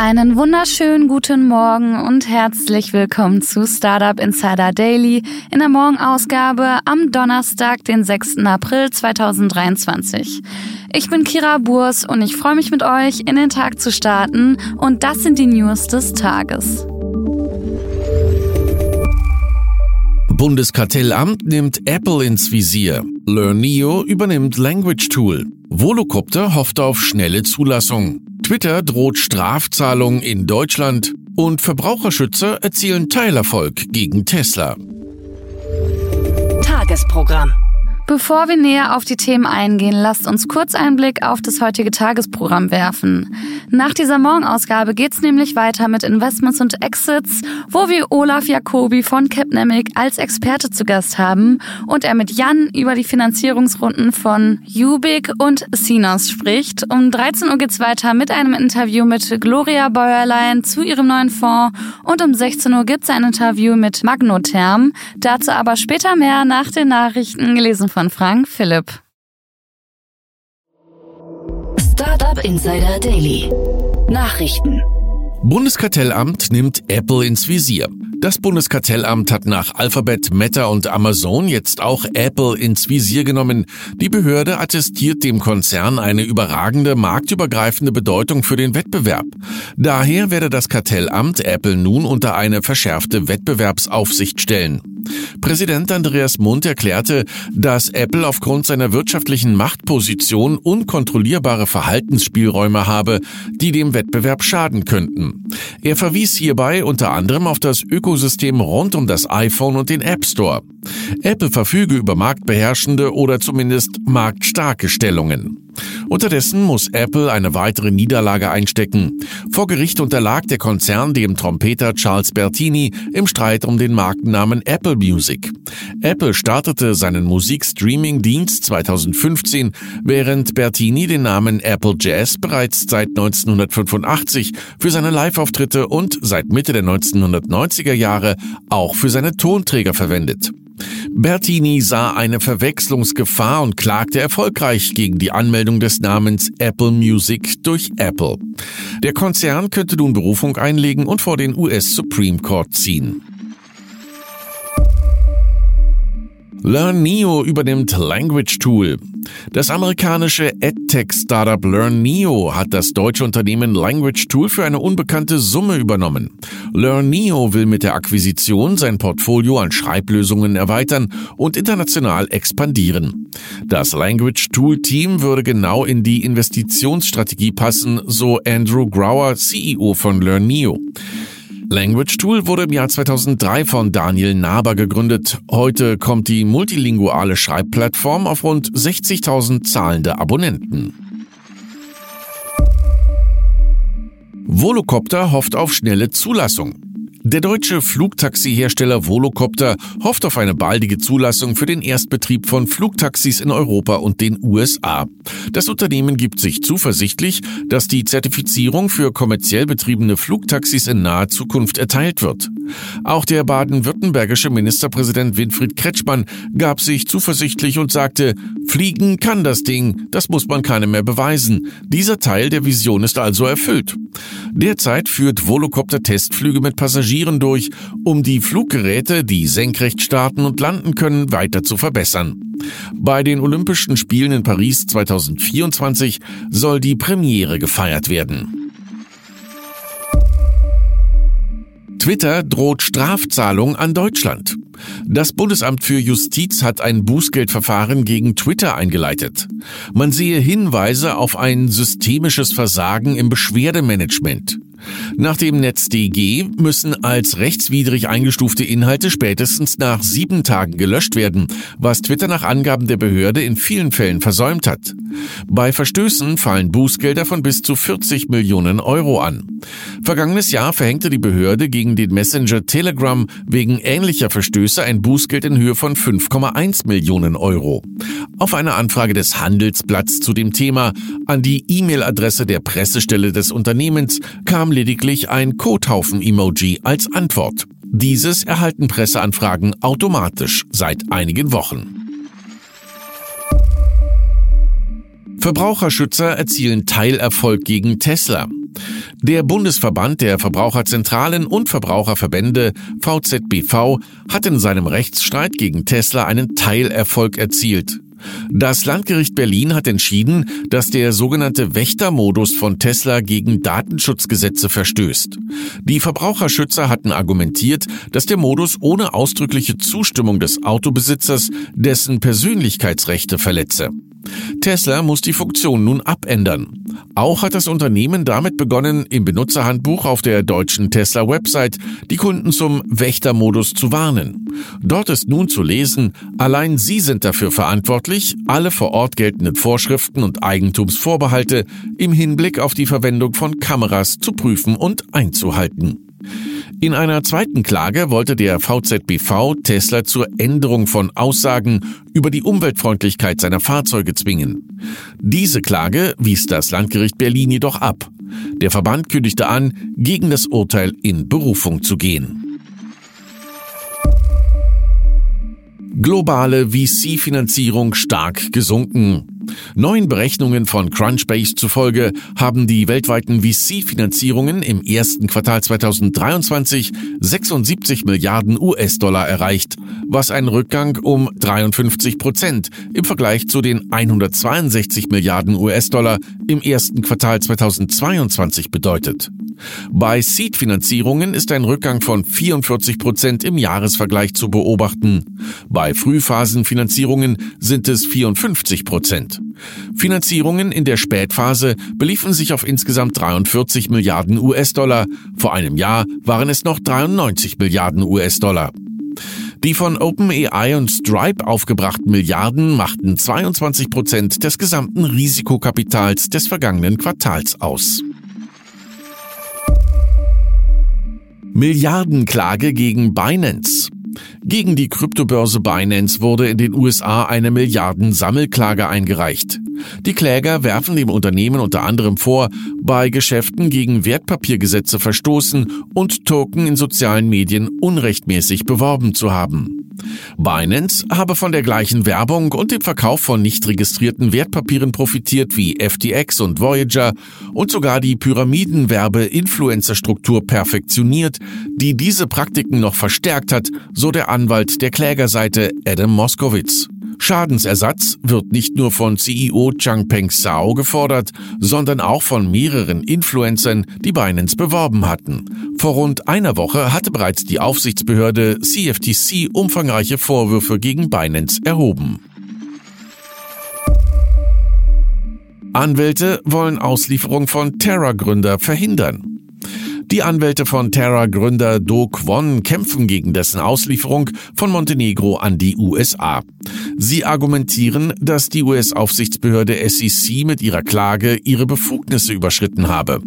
Einen wunderschönen guten Morgen und herzlich willkommen zu Startup Insider Daily in der Morgenausgabe am Donnerstag, den 6. April 2023. Ich bin Kira Burs und ich freue mich mit euch in den Tag zu starten und das sind die News des Tages. Bundeskartellamt nimmt Apple ins Visier. LearnNeo übernimmt Language Tool. Volocopter hofft auf schnelle Zulassung. Twitter droht Strafzahlung in Deutschland und Verbraucherschützer erzielen Teilerfolg gegen Tesla. Tagesprogramm. Bevor wir näher auf die Themen eingehen, lasst uns kurz einen Blick auf das heutige Tagesprogramm werfen. Nach dieser Morgenausgabe geht's nämlich weiter mit Investments und Exits, wo wir Olaf Jacobi von Capnemic als Experte zu Gast haben und er mit Jan über die Finanzierungsrunden von Ubik und Sinos spricht. Um 13 Uhr geht's weiter mit einem Interview mit Gloria Bäuerlein zu ihrem neuen Fonds und um 16 Uhr gibt's ein Interview mit Magnotherm. Dazu aber später mehr nach den Nachrichten gelesen von Frank Philipp. Startup Insider Daily. Nachrichten. Bundeskartellamt nimmt Apple ins Visier. Das Bundeskartellamt hat nach Alphabet, Meta und Amazon jetzt auch Apple ins Visier genommen. Die Behörde attestiert dem Konzern eine überragende marktübergreifende Bedeutung für den Wettbewerb. Daher werde das Kartellamt Apple nun unter eine verschärfte Wettbewerbsaufsicht stellen. Präsident Andreas Mund erklärte, dass Apple aufgrund seiner wirtschaftlichen Machtposition unkontrollierbare Verhaltensspielräume habe, die dem Wettbewerb schaden könnten. Er verwies hierbei unter anderem auf das Ökosystem rund um das iPhone und den App Store. Apple verfüge über marktbeherrschende oder zumindest marktstarke Stellungen. Unterdessen muss Apple eine weitere Niederlage einstecken. Vor Gericht unterlag der Konzern dem Trompeter Charles Bertini im Streit um den Markennamen Apple Music. Apple startete seinen Musikstreaming-Dienst 2015, während Bertini den Namen Apple Jazz bereits seit 1985 für seine Live-Auftritte und seit Mitte der 1990er Jahre auch für seine Tonträger verwendet. Bertini sah eine Verwechslungsgefahr und klagte erfolgreich gegen die Anmeldung des Namens Apple Music durch Apple. Der Konzern könnte nun Berufung einlegen und vor den US Supreme Court ziehen. LearnNeo übernimmt Language Tool. Das amerikanische EdTech-Startup LearnNeo hat das deutsche Unternehmen Language Tool für eine unbekannte Summe übernommen. LearnNeo will mit der Akquisition sein Portfolio an Schreiblösungen erweitern und international expandieren. Das Language Tool Team würde genau in die Investitionsstrategie passen, so Andrew Grauer, CEO von LearnNeo. Language Tool wurde im Jahr 2003 von Daniel Naber gegründet. Heute kommt die multilinguale Schreibplattform auf rund 60.000 zahlende Abonnenten. Volocopter hofft auf schnelle Zulassung. Der deutsche Flugtaxihersteller Volocopter hofft auf eine baldige Zulassung für den Erstbetrieb von Flugtaxis in Europa und den USA. Das Unternehmen gibt sich zuversichtlich, dass die Zertifizierung für kommerziell betriebene Flugtaxis in naher Zukunft erteilt wird. Auch der baden-württembergische Ministerpräsident Winfried Kretschmann gab sich zuversichtlich und sagte, Fliegen kann das Ding, das muss man keinem mehr beweisen. Dieser Teil der Vision ist also erfüllt. Derzeit führt Volocopter Testflüge mit Passagieren durch, um die Fluggeräte, die senkrecht starten und landen können, weiter zu verbessern. Bei den Olympischen Spielen in Paris 2024 soll die Premiere gefeiert werden. Twitter droht Strafzahlung an Deutschland. Das Bundesamt für Justiz hat ein Bußgeldverfahren gegen Twitter eingeleitet. Man sehe Hinweise auf ein systemisches Versagen im Beschwerdemanagement. Nach dem NetzDG müssen als rechtswidrig eingestufte Inhalte spätestens nach sieben Tagen gelöscht werden, was Twitter nach Angaben der Behörde in vielen Fällen versäumt hat. Bei Verstößen fallen Bußgelder von bis zu 40 Millionen Euro an. Vergangenes Jahr verhängte die Behörde gegen den Messenger Telegram wegen ähnlicher Verstöße ein Bußgeld in Höhe von 5,1 Millionen Euro. Auf eine Anfrage des Handelsblatts zu dem Thema an die E-Mail-Adresse der Pressestelle des Unternehmens kam lediglich ein Kothaufen-Emoji als Antwort. Dieses erhalten Presseanfragen automatisch seit einigen Wochen. Verbraucherschützer erzielen Teilerfolg gegen Tesla. Der Bundesverband der Verbraucherzentralen und Verbraucherverbände VZBV hat in seinem Rechtsstreit gegen Tesla einen Teilerfolg erzielt. Das Landgericht Berlin hat entschieden, dass der sogenannte Wächtermodus von Tesla gegen Datenschutzgesetze verstößt. Die Verbraucherschützer hatten argumentiert, dass der Modus ohne ausdrückliche Zustimmung des Autobesitzers dessen Persönlichkeitsrechte verletze. Tesla muss die Funktion nun abändern. Auch hat das Unternehmen damit begonnen, im Benutzerhandbuch auf der deutschen Tesla-Website die Kunden zum Wächtermodus zu warnen. Dort ist nun zu lesen, allein Sie sind dafür verantwortlich, alle vor Ort geltenden Vorschriften und Eigentumsvorbehalte im Hinblick auf die Verwendung von Kameras zu prüfen und einzuhalten. In einer zweiten Klage wollte der VZBV Tesla zur Änderung von Aussagen über die Umweltfreundlichkeit seiner Fahrzeuge zwingen. Diese Klage wies das Landgericht Berlin jedoch ab. Der Verband kündigte an, gegen das Urteil in Berufung zu gehen. Globale VC-Finanzierung stark gesunken. Neuen Berechnungen von Crunchbase zufolge haben die weltweiten VC-Finanzierungen im ersten Quartal 2023 76 Milliarden US-Dollar erreicht, was ein Rückgang um 53 Prozent im Vergleich zu den 162 Milliarden US-Dollar im ersten Quartal 2022 bedeutet. Bei Seed-Finanzierungen ist ein Rückgang von 44 Prozent im Jahresvergleich zu beobachten. Bei Frühphasenfinanzierungen sind es 54 Prozent. Finanzierungen in der Spätphase beliefen sich auf insgesamt 43 Milliarden US-Dollar. Vor einem Jahr waren es noch 93 Milliarden US-Dollar. Die von OpenAI und Stripe aufgebrachten Milliarden machten 22 Prozent des gesamten Risikokapitals des vergangenen Quartals aus. Milliardenklage gegen Binance. Gegen die Kryptobörse Binance wurde in den USA eine Milliarden-Sammelklage eingereicht. Die Kläger werfen dem Unternehmen unter anderem vor, bei Geschäften gegen Wertpapiergesetze verstoßen und Token in sozialen Medien unrechtmäßig beworben zu haben. Binance habe von der gleichen Werbung und dem Verkauf von nicht registrierten Wertpapieren profitiert wie FTX und Voyager und sogar die Pyramidenwerbe-Influencer-Struktur perfektioniert, die diese Praktiken noch verstärkt hat, so der Anwalt der Klägerseite Adam Moskowitz. Schadensersatz wird nicht nur von CEO Changpeng Zhao gefordert, sondern auch von mehreren Influencern, die Binance beworben hatten. Vor rund einer Woche hatte bereits die Aufsichtsbehörde CFTC umfangreiche Vorwürfe gegen Binance erhoben. Anwälte wollen Auslieferung von Terra-Gründer verhindern. Die Anwälte von Terra-Gründer Do Kwon kämpfen gegen dessen Auslieferung von Montenegro an die USA. Sie argumentieren, dass die US-Aufsichtsbehörde SEC mit ihrer Klage ihre Befugnisse überschritten habe.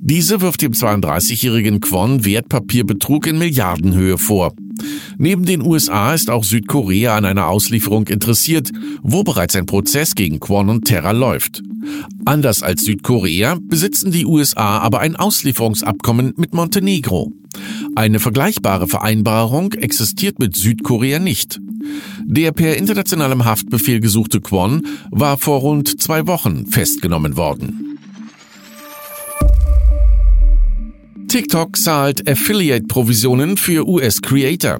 Diese wirft dem 32-jährigen Kwon Wertpapierbetrug in Milliardenhöhe vor. Neben den USA ist auch Südkorea an einer Auslieferung interessiert, wo bereits ein Prozess gegen Kwon und Terra läuft. Anders als Südkorea besitzen die USA aber ein Auslieferungsabkommen mit Montenegro. Eine vergleichbare Vereinbarung existiert mit Südkorea nicht. Der per internationalem Haftbefehl gesuchte Kwon war vor rund zwei Wochen festgenommen worden. TikTok zahlt Affiliate-Provisionen für US-Creator.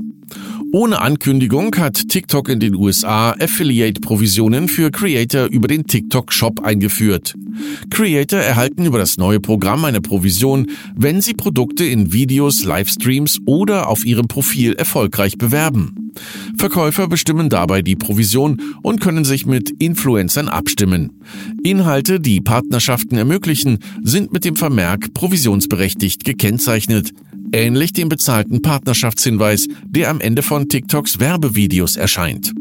Ohne Ankündigung hat TikTok in den USA Affiliate-Provisionen für Creator über den TikTok-Shop eingeführt. Creator erhalten über das neue Programm eine Provision, wenn sie Produkte in Videos, Livestreams oder auf ihrem Profil erfolgreich bewerben. Verkäufer bestimmen dabei die Provision und können sich mit Influencern abstimmen. Inhalte, die Partnerschaften ermöglichen, sind mit dem Vermerk provisionsberechtigt gekennzeichnet ähnlich dem bezahlten Partnerschaftshinweis, der am Ende von TikToks Werbevideos erscheint.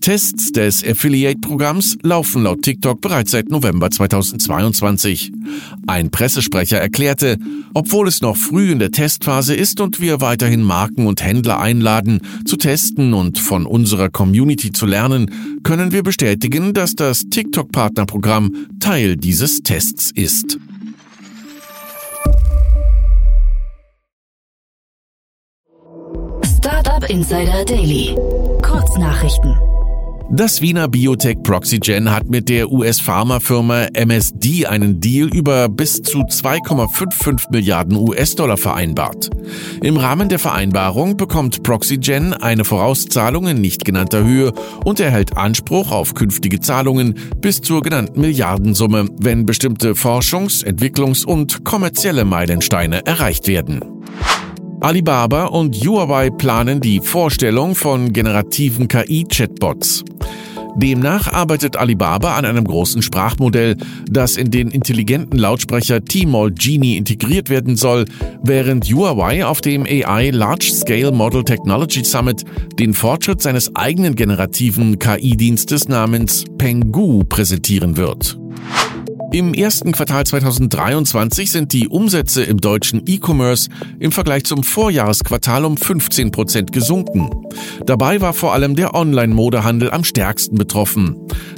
Tests des Affiliate-Programms laufen laut TikTok bereits seit November 2022. Ein Pressesprecher erklärte, obwohl es noch früh in der Testphase ist und wir weiterhin Marken und Händler einladen, zu testen und von unserer Community zu lernen, können wir bestätigen, dass das TikTok-Partnerprogramm Teil dieses Tests ist. Startup Insider Daily. Kurznachrichten. Das Wiener Biotech Proxygen hat mit der US-Pharmafirma MSD einen Deal über bis zu 2,55 Milliarden US-Dollar vereinbart. Im Rahmen der Vereinbarung bekommt Proxygen eine Vorauszahlung in nicht genannter Höhe und erhält Anspruch auf künftige Zahlungen bis zur genannten Milliardensumme, wenn bestimmte Forschungs-, Entwicklungs- und kommerzielle Meilensteine erreicht werden. Alibaba und Huawei planen die Vorstellung von generativen KI-Chatbots. Demnach arbeitet Alibaba an einem großen Sprachmodell, das in den intelligenten Lautsprecher T-Mall Genie integriert werden soll, während Huawei auf dem AI Large Scale Model Technology Summit den Fortschritt seines eigenen generativen KI-Dienstes namens Pengu präsentieren wird. Im ersten Quartal 2023 sind die Umsätze im deutschen E-Commerce im Vergleich zum Vorjahresquartal um 15 Prozent gesunken. Dabei war vor allem der Online-Modehandel am stärksten betroffen.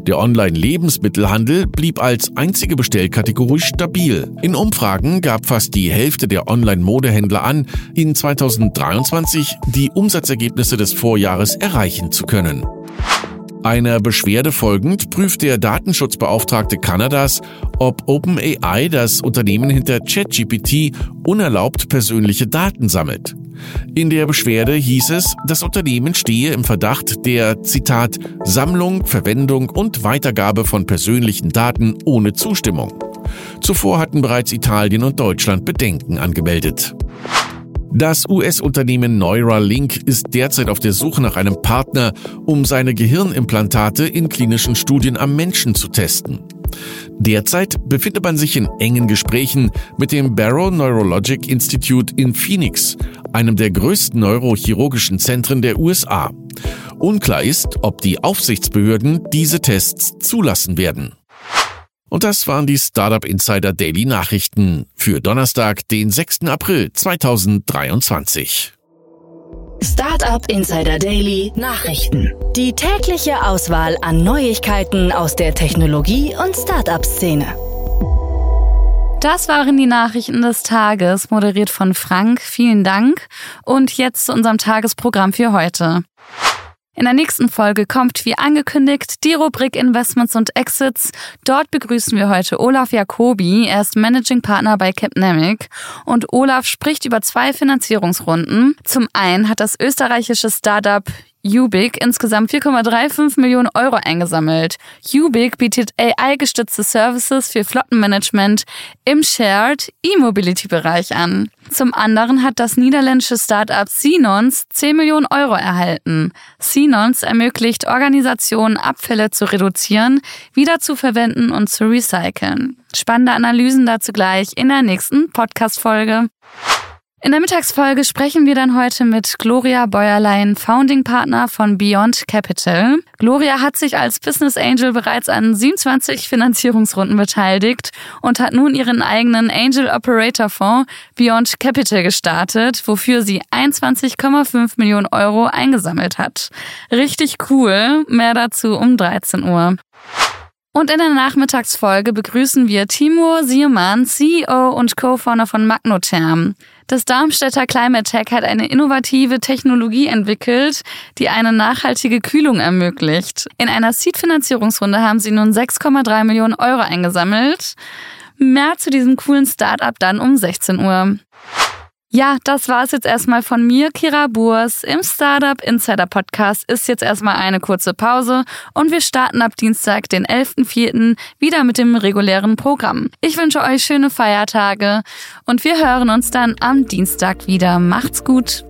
Der Online-Lebensmittelhandel blieb als einzige Bestellkategorie stabil. In Umfragen gab fast die Hälfte der Online-Modehändler an, in 2023 die Umsatzergebnisse des Vorjahres erreichen zu können. Einer Beschwerde folgend prüft der Datenschutzbeauftragte Kanadas, ob OpenAI, das Unternehmen hinter ChatGPT, unerlaubt persönliche Daten sammelt. In der Beschwerde hieß es, das Unternehmen stehe im Verdacht der, Zitat, Sammlung, Verwendung und Weitergabe von persönlichen Daten ohne Zustimmung. Zuvor hatten bereits Italien und Deutschland Bedenken angemeldet. Das US-Unternehmen Neuralink ist derzeit auf der Suche nach einem Partner, um seine Gehirnimplantate in klinischen Studien am Menschen zu testen. Derzeit befindet man sich in engen Gesprächen mit dem Barrow Neurologic Institute in Phoenix, einem der größten neurochirurgischen Zentren der USA. Unklar ist, ob die Aufsichtsbehörden diese Tests zulassen werden. Und das waren die Startup Insider Daily Nachrichten für Donnerstag, den 6. April 2023. Startup Insider Daily Nachrichten. Die tägliche Auswahl an Neuigkeiten aus der Technologie- und Startup-Szene. Das waren die Nachrichten des Tages, moderiert von Frank. Vielen Dank. Und jetzt zu unserem Tagesprogramm für heute. In der nächsten Folge kommt, wie angekündigt, die Rubrik Investments und Exits. Dort begrüßen wir heute Olaf Jacobi. Er ist Managing Partner bei Capnemic. Und Olaf spricht über zwei Finanzierungsrunden. Zum einen hat das österreichische Startup Ubik insgesamt 4,35 Millionen Euro eingesammelt. Ubik bietet AI-gestützte Services für Flottenmanagement im Shared E-Mobility-Bereich an. Zum anderen hat das niederländische Startup Sinons 10 Millionen Euro erhalten. Sinons ermöglicht Organisationen, Abfälle zu reduzieren, wieder zu verwenden und zu recyceln. Spannende Analysen dazu gleich in der nächsten Podcast-Folge. In der Mittagsfolge sprechen wir dann heute mit Gloria Bäuerlein, Founding Partner von Beyond Capital. Gloria hat sich als Business Angel bereits an 27 Finanzierungsrunden beteiligt und hat nun ihren eigenen Angel Operator Fonds Beyond Capital gestartet, wofür sie 21,5 Millionen Euro eingesammelt hat. Richtig cool. Mehr dazu um 13 Uhr. Und in der Nachmittagsfolge begrüßen wir Timur Siermann, CEO und Co-Founder von Magnotherm. Das Darmstädter Climate Tech hat eine innovative Technologie entwickelt, die eine nachhaltige Kühlung ermöglicht. In einer Seed-Finanzierungsrunde haben sie nun 6,3 Millionen Euro eingesammelt. Mehr zu diesem coolen Startup dann um 16 Uhr. Ja, das war es jetzt erstmal von mir, Kira Burs. Im Startup Insider Podcast ist jetzt erstmal eine kurze Pause und wir starten ab Dienstag, den 11.04. wieder mit dem regulären Programm. Ich wünsche euch schöne Feiertage und wir hören uns dann am Dienstag wieder. Macht's gut!